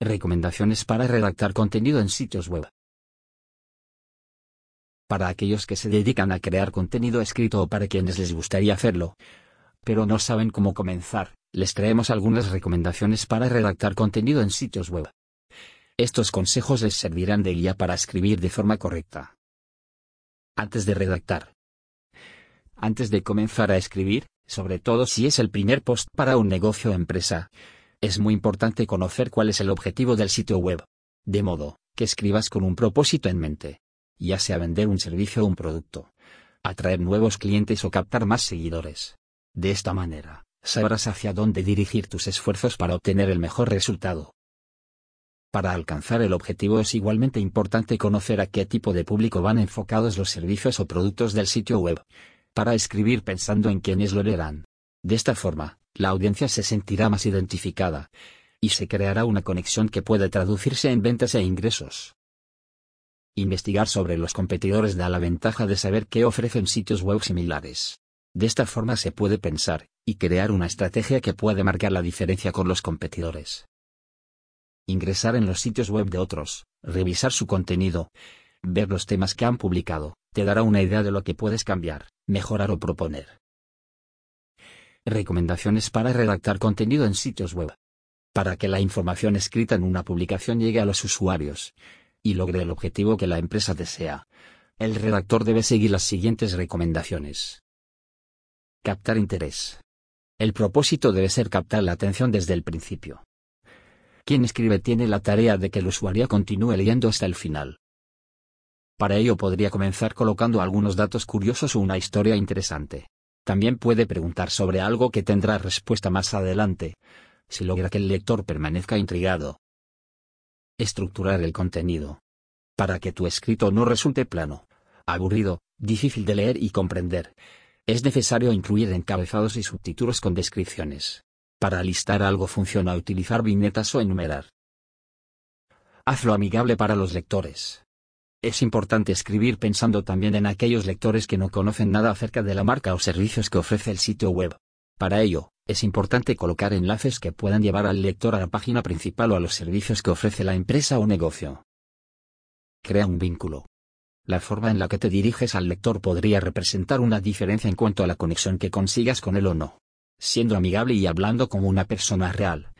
Recomendaciones para redactar contenido en sitios web. Para aquellos que se dedican a crear contenido escrito o para quienes les gustaría hacerlo, pero no saben cómo comenzar, les traemos algunas recomendaciones para redactar contenido en sitios web. Estos consejos les servirán de guía para escribir de forma correcta. Antes de redactar. Antes de comenzar a escribir, sobre todo si es el primer post para un negocio o empresa, es muy importante conocer cuál es el objetivo del sitio web. De modo, que escribas con un propósito en mente. Ya sea vender un servicio o un producto. Atraer nuevos clientes o captar más seguidores. De esta manera, sabrás hacia dónde dirigir tus esfuerzos para obtener el mejor resultado. Para alcanzar el objetivo es igualmente importante conocer a qué tipo de público van enfocados los servicios o productos del sitio web. Para escribir pensando en quiénes lo leerán. De esta forma, la audiencia se sentirá más identificada, y se creará una conexión que puede traducirse en ventas e ingresos. Investigar sobre los competidores da la ventaja de saber qué ofrecen sitios web similares. De esta forma se puede pensar, y crear una estrategia que puede marcar la diferencia con los competidores. Ingresar en los sitios web de otros, revisar su contenido, ver los temas que han publicado, te dará una idea de lo que puedes cambiar, mejorar o proponer. Recomendaciones para redactar contenido en sitios web. Para que la información escrita en una publicación llegue a los usuarios y logre el objetivo que la empresa desea, el redactor debe seguir las siguientes recomendaciones. Captar interés. El propósito debe ser captar la atención desde el principio. Quien escribe tiene la tarea de que el usuario continúe leyendo hasta el final. Para ello podría comenzar colocando algunos datos curiosos o una historia interesante. También puede preguntar sobre algo que tendrá respuesta más adelante, si logra que el lector permanezca intrigado. Estructurar el contenido. Para que tu escrito no resulte plano, aburrido, difícil de leer y comprender, es necesario incluir encabezados y subtítulos con descripciones. Para listar algo funciona utilizar viñetas o enumerar. Hazlo amigable para los lectores. Es importante escribir pensando también en aquellos lectores que no conocen nada acerca de la marca o servicios que ofrece el sitio web. Para ello, es importante colocar enlaces que puedan llevar al lector a la página principal o a los servicios que ofrece la empresa o negocio. Crea un vínculo. La forma en la que te diriges al lector podría representar una diferencia en cuanto a la conexión que consigas con él o no. Siendo amigable y hablando como una persona real.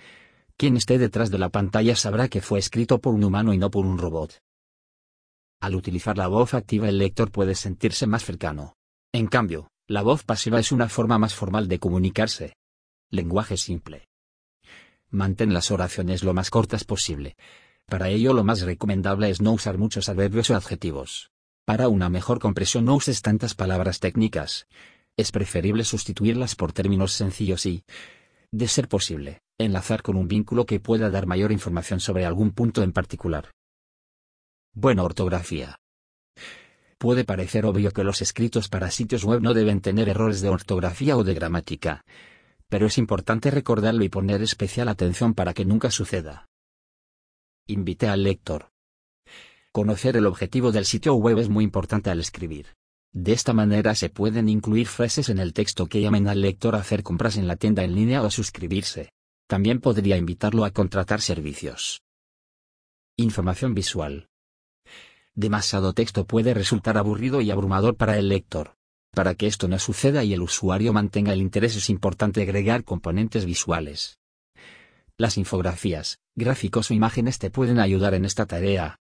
Quien esté detrás de la pantalla sabrá que fue escrito por un humano y no por un robot. Al utilizar la voz activa el lector puede sentirse más cercano. En cambio, la voz pasiva es una forma más formal de comunicarse. Lenguaje simple. Mantén las oraciones lo más cortas posible. Para ello lo más recomendable es no usar muchos adverbios o adjetivos. Para una mejor compresión no uses tantas palabras técnicas. Es preferible sustituirlas por términos sencillos y, de ser posible, enlazar con un vínculo que pueda dar mayor información sobre algún punto en particular. Buena ortografía. Puede parecer obvio que los escritos para sitios web no deben tener errores de ortografía o de gramática, pero es importante recordarlo y poner especial atención para que nunca suceda. Invite al lector. Conocer el objetivo del sitio web es muy importante al escribir. De esta manera se pueden incluir frases en el texto que llamen al lector a hacer compras en la tienda en línea o a suscribirse. También podría invitarlo a contratar servicios. Información visual. Demasiado texto puede resultar aburrido y abrumador para el lector. Para que esto no suceda y el usuario mantenga el interés es importante agregar componentes visuales. Las infografías, gráficos o imágenes te pueden ayudar en esta tarea.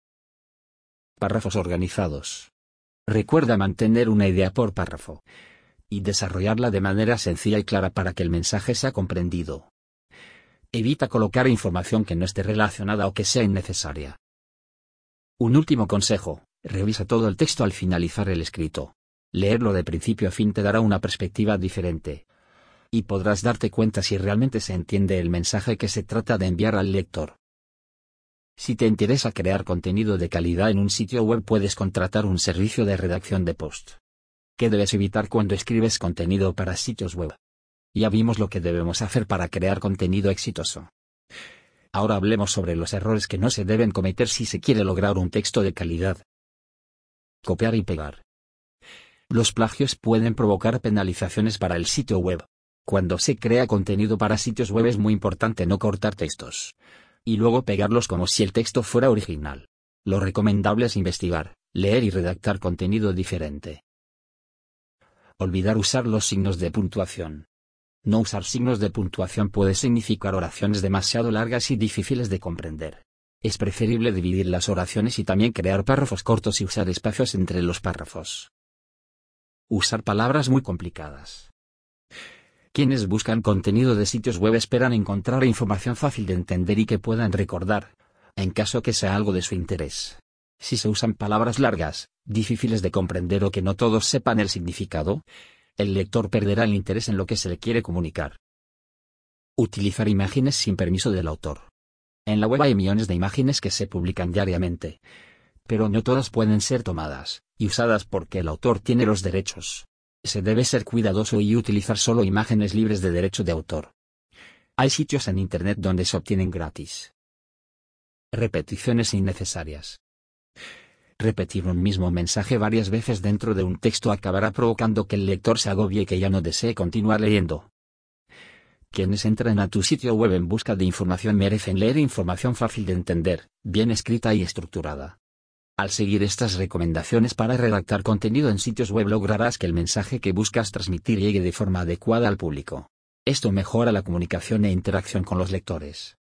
Párrafos organizados. Recuerda mantener una idea por párrafo y desarrollarla de manera sencilla y clara para que el mensaje sea comprendido. Evita colocar información que no esté relacionada o que sea innecesaria. Un último consejo, revisa todo el texto al finalizar el escrito. Leerlo de principio a fin te dará una perspectiva diferente. Y podrás darte cuenta si realmente se entiende el mensaje que se trata de enviar al lector. Si te interesa crear contenido de calidad en un sitio web puedes contratar un servicio de redacción de post. ¿Qué debes evitar cuando escribes contenido para sitios web? Ya vimos lo que debemos hacer para crear contenido exitoso. Ahora hablemos sobre los errores que no se deben cometer si se quiere lograr un texto de calidad. Copiar y pegar. Los plagios pueden provocar penalizaciones para el sitio web. Cuando se crea contenido para sitios web es muy importante no cortar textos y luego pegarlos como si el texto fuera original. Lo recomendable es investigar, leer y redactar contenido diferente. Olvidar usar los signos de puntuación. No usar signos de puntuación puede significar oraciones demasiado largas y difíciles de comprender. Es preferible dividir las oraciones y también crear párrafos cortos y usar espacios entre los párrafos. Usar palabras muy complicadas. Quienes buscan contenido de sitios web esperan encontrar información fácil de entender y que puedan recordar, en caso que sea algo de su interés. Si se usan palabras largas, difíciles de comprender o que no todos sepan el significado, el lector perderá el interés en lo que se le quiere comunicar. Utilizar imágenes sin permiso del autor. En la web hay millones de imágenes que se publican diariamente, pero no todas pueden ser tomadas y usadas porque el autor tiene los derechos. Se debe ser cuidadoso y utilizar solo imágenes libres de derecho de autor. Hay sitios en Internet donde se obtienen gratis. Repeticiones innecesarias. Repetir un mismo mensaje varias veces dentro de un texto acabará provocando que el lector se agobie y que ya no desee continuar leyendo. Quienes entran a tu sitio web en busca de información merecen leer información fácil de entender, bien escrita y estructurada. Al seguir estas recomendaciones para redactar contenido en sitios web lograrás que el mensaje que buscas transmitir llegue de forma adecuada al público. Esto mejora la comunicación e interacción con los lectores.